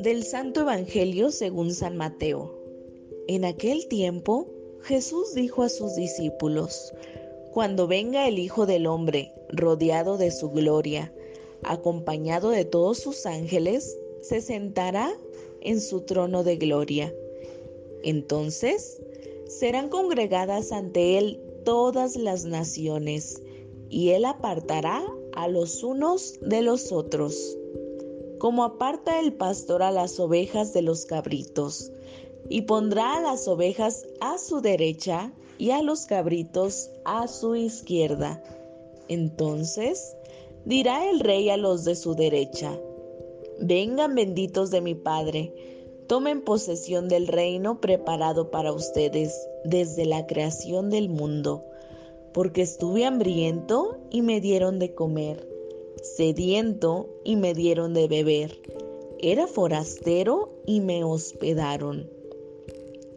Del Santo Evangelio según San Mateo. En aquel tiempo Jesús dijo a sus discípulos, Cuando venga el Hijo del Hombre, rodeado de su gloria, acompañado de todos sus ángeles, se sentará en su trono de gloria. Entonces serán congregadas ante él todas las naciones, y él apartará a los unos de los otros como aparta el pastor a las ovejas de los cabritos, y pondrá a las ovejas a su derecha y a los cabritos a su izquierda. Entonces dirá el rey a los de su derecha, vengan benditos de mi Padre, tomen posesión del reino preparado para ustedes desde la creación del mundo, porque estuve hambriento y me dieron de comer sediento y me dieron de beber. Era forastero y me hospedaron.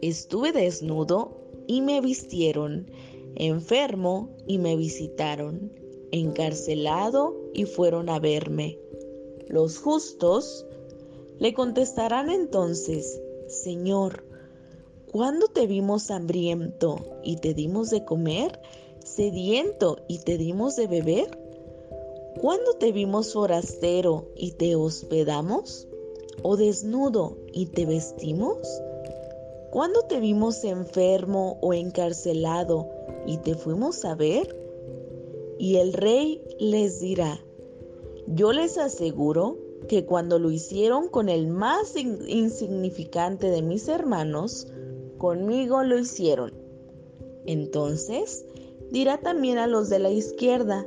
Estuve desnudo y me vistieron, enfermo y me visitaron, encarcelado y fueron a verme. Los justos le contestarán entonces, Señor, ¿cuándo te vimos hambriento y te dimos de comer, sediento y te dimos de beber? ¿Cuándo te vimos forastero y te hospedamos? ¿O desnudo y te vestimos? ¿Cuándo te vimos enfermo o encarcelado y te fuimos a ver? Y el rey les dirá, yo les aseguro que cuando lo hicieron con el más insignificante de mis hermanos, conmigo lo hicieron. Entonces dirá también a los de la izquierda,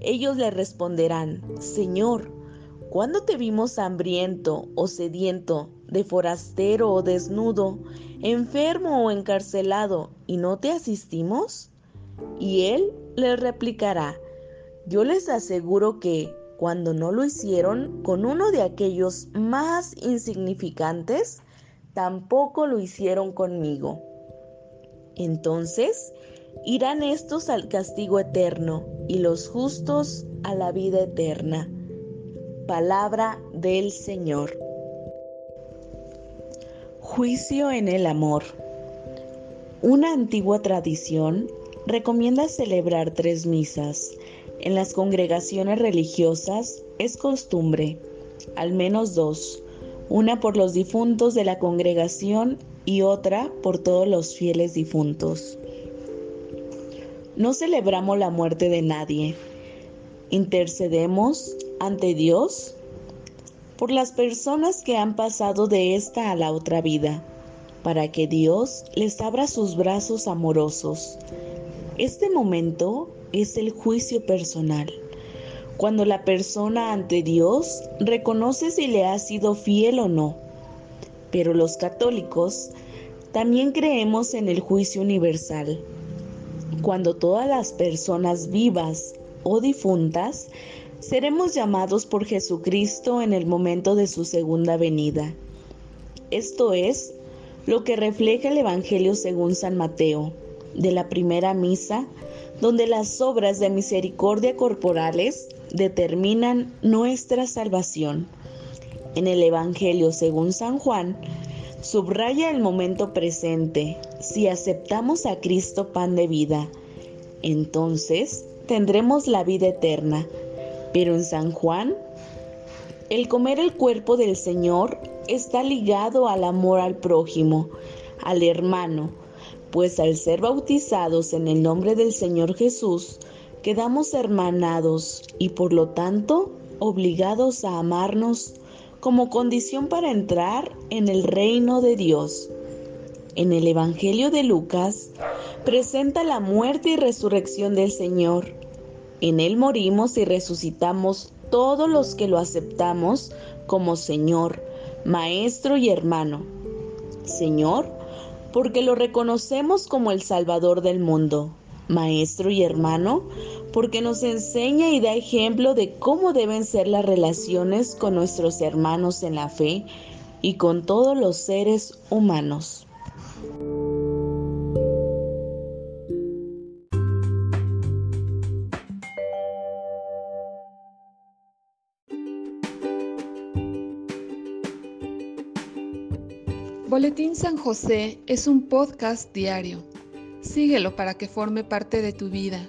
ellos le responderán, Señor, ¿cuándo te vimos hambriento o sediento, de forastero o desnudo, enfermo o encarcelado, y no te asistimos? Y él les replicará, yo les aseguro que cuando no lo hicieron con uno de aquellos más insignificantes, tampoco lo hicieron conmigo. Entonces Irán estos al castigo eterno y los justos a la vida eterna. Palabra del Señor. Juicio en el amor. Una antigua tradición recomienda celebrar tres misas. En las congregaciones religiosas es costumbre, al menos dos, una por los difuntos de la congregación y otra por todos los fieles difuntos. No celebramos la muerte de nadie. Intercedemos ante Dios por las personas que han pasado de esta a la otra vida, para que Dios les abra sus brazos amorosos. Este momento es el juicio personal, cuando la persona ante Dios reconoce si le ha sido fiel o no. Pero los católicos también creemos en el juicio universal cuando todas las personas vivas o difuntas seremos llamados por Jesucristo en el momento de su segunda venida. Esto es, lo que refleja el Evangelio según San Mateo, de la primera misa, donde las obras de misericordia corporales determinan nuestra salvación. En el Evangelio según San Juan, subraya el momento presente. Si aceptamos a Cristo pan de vida, entonces tendremos la vida eterna. Pero en San Juan, el comer el cuerpo del Señor está ligado al amor al prójimo, al hermano, pues al ser bautizados en el nombre del Señor Jesús, quedamos hermanados y por lo tanto obligados a amarnos como condición para entrar en el reino de Dios. En el Evangelio de Lucas presenta la muerte y resurrección del Señor. En Él morimos y resucitamos todos los que lo aceptamos como Señor, Maestro y hermano. Señor, porque lo reconocemos como el Salvador del mundo. Maestro y hermano, porque nos enseña y da ejemplo de cómo deben ser las relaciones con nuestros hermanos en la fe y con todos los seres humanos. Boletín San José es un podcast diario. Síguelo para que forme parte de tu vida,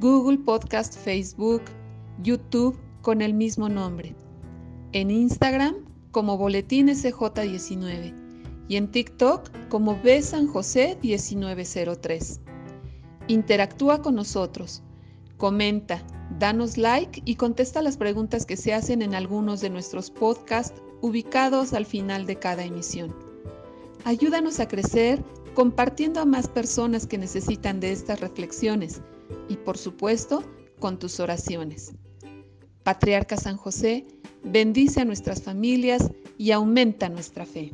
Google Podcast, Facebook, YouTube con el mismo nombre. En Instagram como Boletín SJ19 y en TikTok como B San José 1903. Interactúa con nosotros, comenta, danos like y contesta las preguntas que se hacen en algunos de nuestros podcasts ubicados al final de cada emisión. Ayúdanos a crecer compartiendo a más personas que necesitan de estas reflexiones y por supuesto con tus oraciones. Patriarca San José, bendice a nuestras familias y aumenta nuestra fe.